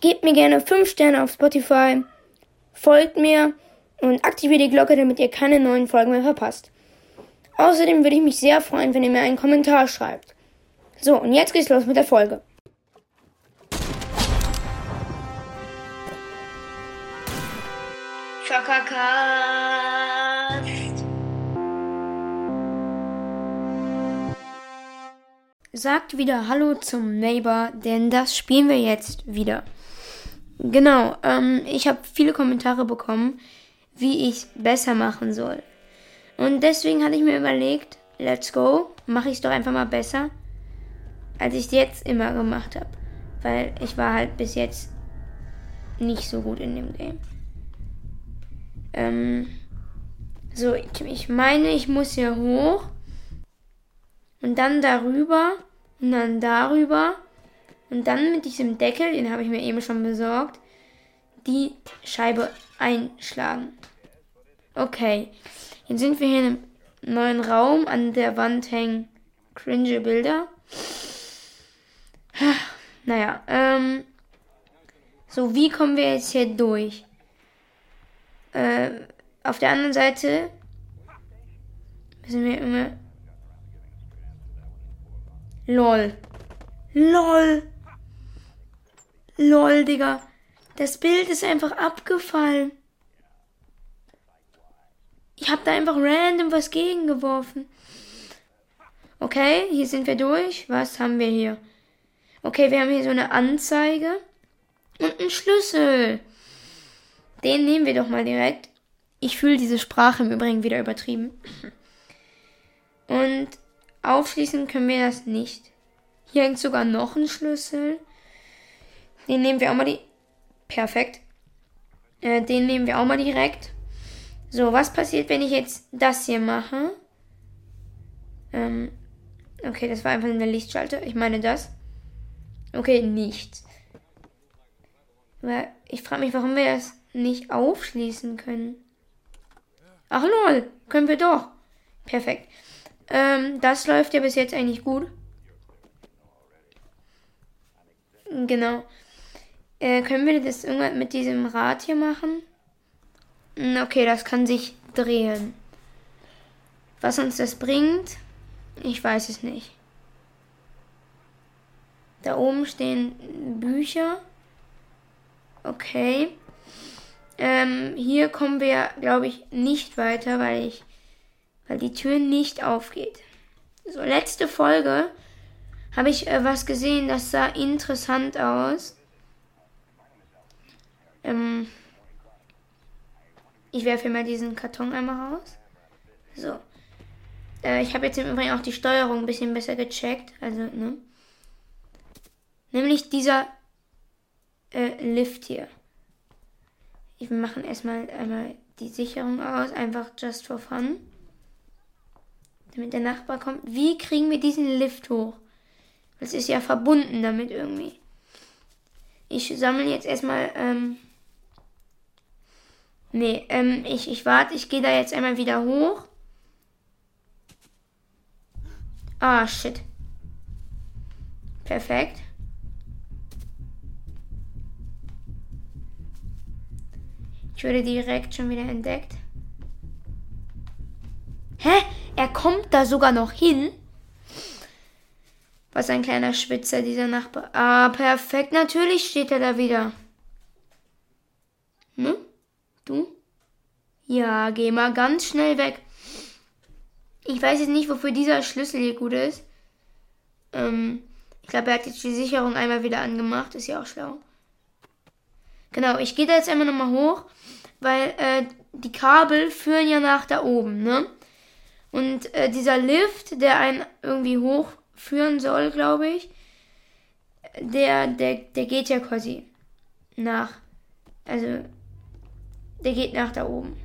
Gebt mir gerne 5 Sterne auf Spotify, folgt mir und aktiviert die Glocke, damit ihr keine neuen Folgen mehr verpasst. Außerdem würde ich mich sehr freuen, wenn ihr mir einen Kommentar schreibt. So, und jetzt geht's los mit der Folge. Sagt wieder Hallo zum Neighbor, denn das spielen wir jetzt wieder. Genau, ähm, ich habe viele Kommentare bekommen, wie ich besser machen soll. Und deswegen hatte ich mir überlegt, let's go, mache ich es doch einfach mal besser, als ich es jetzt immer gemacht habe. Weil ich war halt bis jetzt nicht so gut in dem Game. Ähm, so, ich, ich meine, ich muss hier hoch und dann darüber und dann darüber und dann mit diesem Deckel, den habe ich mir eben schon besorgt, die Scheibe einschlagen. Okay, jetzt sind wir hier in einem neuen Raum. An der Wand hängen cringe Bilder. Naja, ähm. So, wie kommen wir jetzt hier durch? Äh, auf der anderen Seite müssen wir immer. LOL. LOL. LOL, Digga. Das Bild ist einfach abgefallen. Ich habe da einfach random was gegengeworfen. Okay, hier sind wir durch. Was haben wir hier? Okay, wir haben hier so eine Anzeige und einen Schlüssel. Den nehmen wir doch mal direkt. Ich fühle diese Sprache im Übrigen wieder übertrieben. Und aufschließen können wir das nicht. Hier hängt sogar noch ein Schlüssel. Den nehmen wir auch mal die. Perfekt. Äh, den nehmen wir auch mal direkt. So, was passiert, wenn ich jetzt das hier mache? Ähm, okay, das war einfach eine Lichtschalter. Ich meine das. Okay, nichts. Ich frage mich, warum wir das nicht aufschließen können. Ach lol, können wir doch. Perfekt. Ähm, das läuft ja bis jetzt eigentlich gut. Genau. Äh, können wir das irgendwann mit diesem Rad hier machen? Hm, okay, das kann sich drehen. Was uns das bringt, ich weiß es nicht. Da oben stehen Bücher. Okay. Ähm, hier kommen wir, glaube ich, nicht weiter, weil ich, weil die Tür nicht aufgeht. So, letzte Folge habe ich äh, was gesehen, das sah interessant aus. Ähm, ich werfe mal diesen Karton einmal raus. So. Äh, ich habe jetzt im Übrigen auch die Steuerung ein bisschen besser gecheckt. Also, ne? Nämlich dieser äh, Lift hier. Wir machen erstmal einmal die Sicherung aus, einfach just for fun. Damit der Nachbar kommt. Wie kriegen wir diesen Lift hoch? Das ist ja verbunden damit irgendwie. Ich sammle jetzt erstmal ähm, Nee, ähm, ich, ich warte, ich gehe da jetzt einmal wieder hoch. Ah, shit. Perfekt. Ich wurde direkt schon wieder entdeckt. Hä? Er kommt da sogar noch hin? Was ein kleiner Schwitzer, dieser Nachbar. Ah, perfekt. Natürlich steht er da wieder. Du? Ja, geh mal ganz schnell weg. Ich weiß jetzt nicht, wofür dieser Schlüssel hier gut ist. Ähm, ich glaube, er hat jetzt die Sicherung einmal wieder angemacht. Ist ja auch schlau. Genau, ich gehe da jetzt einmal nochmal hoch, weil äh, die Kabel führen ja nach da oben, ne? Und äh, dieser Lift, der einen irgendwie hochführen soll, glaube ich, der, der, der geht ja quasi nach. Also der geht nach da oben.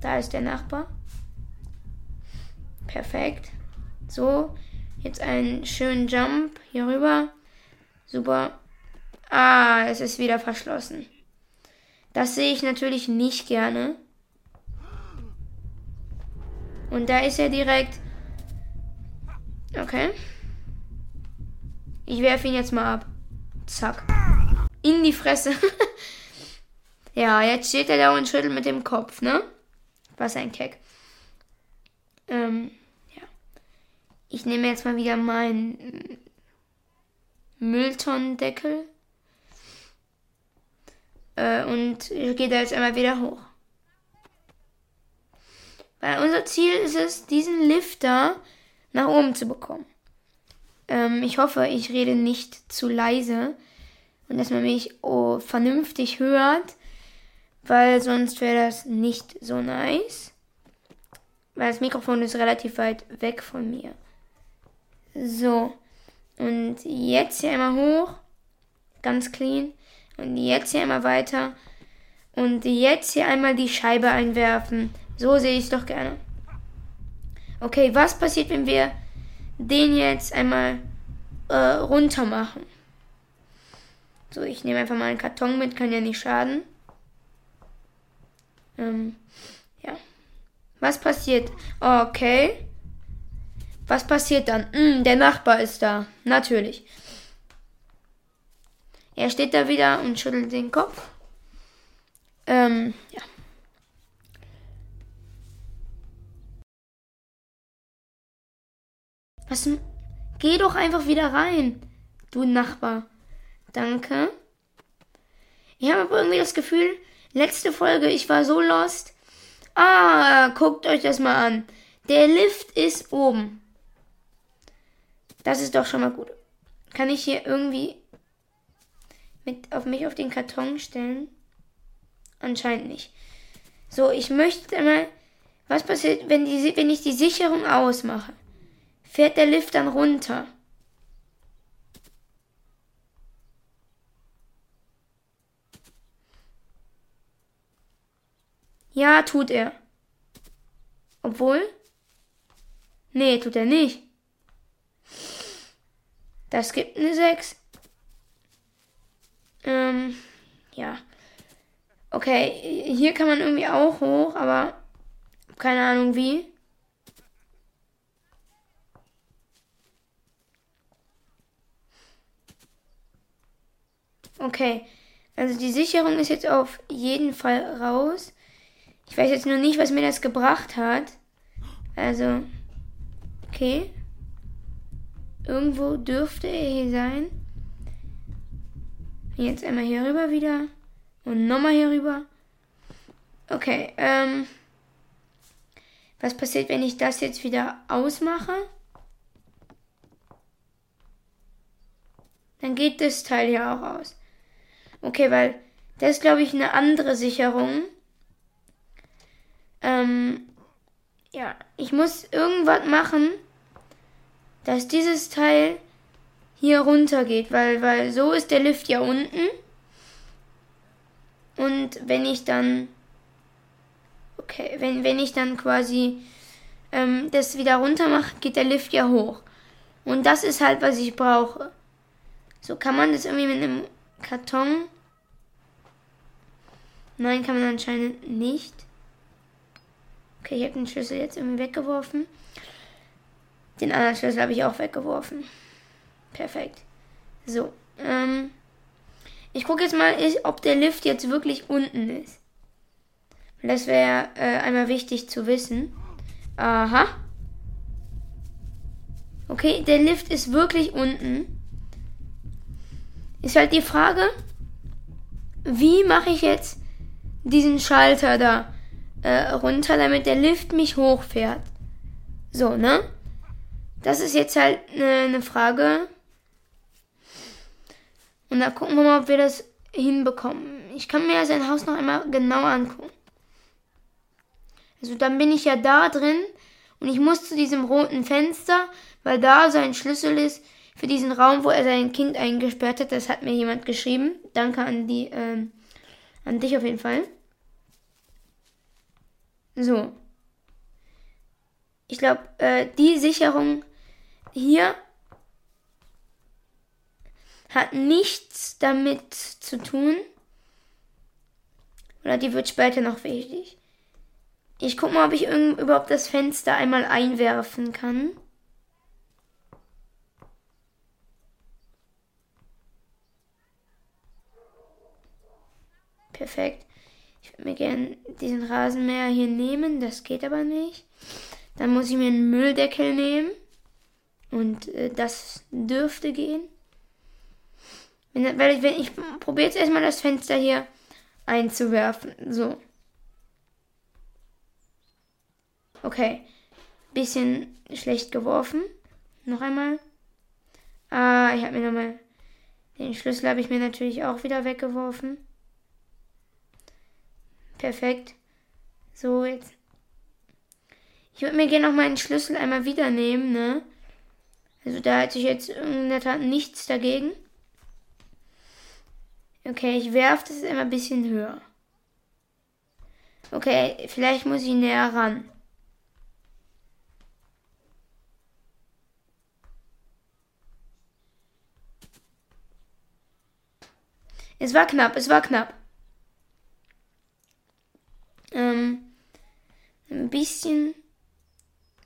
Da ist der Nachbar. Perfekt. So, jetzt einen schönen Jump hier rüber. Super. Ah, es ist wieder verschlossen. Das sehe ich natürlich nicht gerne. Und da ist er direkt. Okay. Ich werfe ihn jetzt mal ab. Zack. In die Fresse. ja, jetzt steht er da und schüttelt mit dem Kopf, ne? Was ein Keck. Ähm, ja. Ich nehme jetzt mal wieder meinen Mülltonnendeckel. Äh, und gehe da jetzt einmal wieder hoch. Weil unser Ziel ist es, diesen Lifter nach oben zu bekommen. Ähm, ich hoffe, ich rede nicht zu leise und dass man mich oh, vernünftig hört, weil sonst wäre das nicht so nice. Weil das Mikrofon ist relativ weit weg von mir. So. Und jetzt hier einmal hoch. Ganz clean. Und jetzt hier einmal weiter. Und jetzt hier einmal die Scheibe einwerfen. So sehe ich es doch gerne. Okay, was passiert, wenn wir den jetzt einmal äh, runter machen? So, ich nehme einfach mal einen Karton mit, kann ja nicht schaden. Ähm, ja. Was passiert? Okay. Was passiert dann? Hm, der Nachbar ist da. Natürlich. Er steht da wieder und schüttelt den Kopf. Ähm, ja. Was? Geh doch einfach wieder rein, du Nachbar. Danke. Ich habe aber irgendwie das Gefühl, letzte Folge, ich war so lost. Ah, guckt euch das mal an. Der Lift ist oben. Das ist doch schon mal gut. Kann ich hier irgendwie mit auf mich auf den Karton stellen? Anscheinend nicht. So, ich möchte mal. Was passiert, wenn, die, wenn ich die Sicherung ausmache? fährt der Lift dann runter. Ja, tut er. Obwohl? Nee, tut er nicht. Das gibt eine 6. Ähm, ja. Okay, hier kann man irgendwie auch hoch, aber keine Ahnung wie. Okay. Also die Sicherung ist jetzt auf jeden Fall raus. Ich weiß jetzt nur nicht, was mir das gebracht hat. Also. Okay. Irgendwo dürfte er hier sein. Jetzt einmal hier rüber wieder. Und nochmal hier rüber. Okay, ähm. Was passiert, wenn ich das jetzt wieder ausmache? Dann geht das Teil ja auch aus. Okay, weil das ist, glaube ich, eine andere Sicherung. Ähm, ja, ich muss irgendwas machen, dass dieses Teil hier runter geht, weil, weil so ist der Lift ja unten. Und wenn ich dann, okay, wenn, wenn ich dann quasi ähm, das wieder runter mache, geht der Lift ja hoch. Und das ist halt, was ich brauche. So kann man das irgendwie mit einem Karton. Nein, kann man anscheinend nicht. Okay, ich habe den Schlüssel jetzt irgendwie weggeworfen. Den anderen Schlüssel habe ich auch weggeworfen. Perfekt. So, ähm, ich gucke jetzt mal, ob der Lift jetzt wirklich unten ist. Das wäre äh, einmal wichtig zu wissen. Aha. Okay, der Lift ist wirklich unten. Ist halt die Frage, wie mache ich jetzt diesen Schalter da äh, runter, damit der Lift mich hochfährt. So, ne? Das ist jetzt halt eine ne Frage. Und da gucken wir mal, ob wir das hinbekommen. Ich kann mir sein Haus noch einmal genauer angucken. Also dann bin ich ja da drin und ich muss zu diesem roten Fenster, weil da sein Schlüssel ist für diesen Raum, wo er sein Kind eingesperrt hat. Das hat mir jemand geschrieben. Danke an die, ähm, an dich auf jeden Fall. So. Ich glaube, äh, die Sicherung hier hat nichts damit zu tun. Oder die wird später noch wichtig. Ich guck mal, ob ich überhaupt das Fenster einmal einwerfen kann. Perfekt. Ich würde mir gerne diesen Rasenmäher hier nehmen. Das geht aber nicht. Dann muss ich mir einen Mülldeckel nehmen. Und äh, das dürfte gehen. Wenn, weil ich, ich probiere jetzt erstmal das Fenster hier einzuwerfen. So. Okay. Bisschen schlecht geworfen. Noch einmal. Ah, ich habe mir nochmal. Den Schlüssel habe ich mir natürlich auch wieder weggeworfen. Perfekt. So, jetzt. Ich würde mir gerne noch meinen Schlüssel einmal wieder nehmen, ne? Also da hätte ich jetzt in der Tat nichts dagegen. Okay, ich werfe das immer ein bisschen höher. Okay, vielleicht muss ich näher ran. Es war knapp, es war knapp. Ähm, bisschen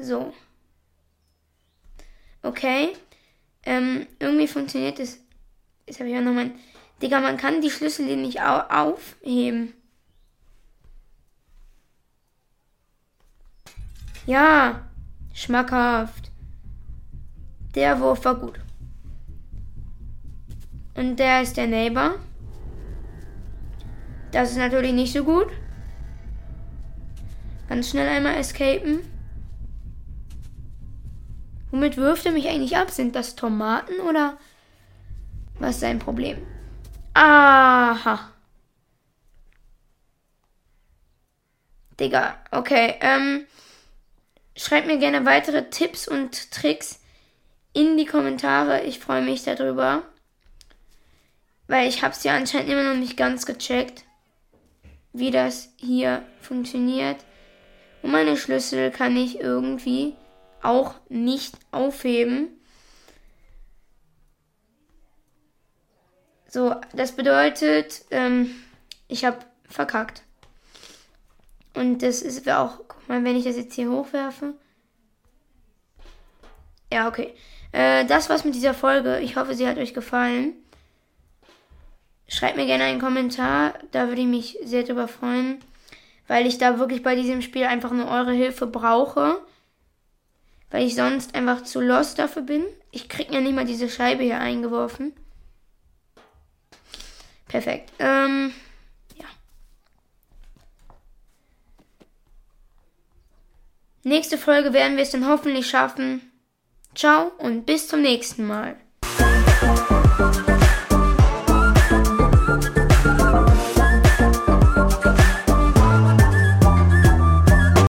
so. Okay. Ähm, irgendwie funktioniert es. Jetzt habe ich auch noch mein. Digga, man kann die Schlüssel hier nicht au aufheben. Ja, schmackhaft. Der Wurf war gut. Und der ist der Neighbor. Das ist natürlich nicht so gut. Ganz schnell einmal escapen. Womit wirft er mich eigentlich ab? Sind das Tomaten oder was ist sein Problem? Aha. Digga, okay. Ähm, schreibt mir gerne weitere Tipps und Tricks in die Kommentare. Ich freue mich darüber. Weil ich habe es ja anscheinend immer noch nicht ganz gecheckt, wie das hier funktioniert. Und meine Schlüssel kann ich irgendwie auch nicht aufheben. So, das bedeutet, ähm, ich habe verkackt. Und das ist auch, guck mal, wenn ich das jetzt hier hochwerfe. Ja, okay. Äh, das war's mit dieser Folge. Ich hoffe, sie hat euch gefallen. Schreibt mir gerne einen Kommentar, da würde ich mich sehr drüber freuen, weil ich da wirklich bei diesem Spiel einfach nur eure Hilfe brauche, weil ich sonst einfach zu lost dafür bin. Ich krieg ja nicht mal diese Scheibe hier eingeworfen. Perfekt. Ähm, ja. Nächste Folge werden wir es dann hoffentlich schaffen. Ciao und bis zum nächsten Mal.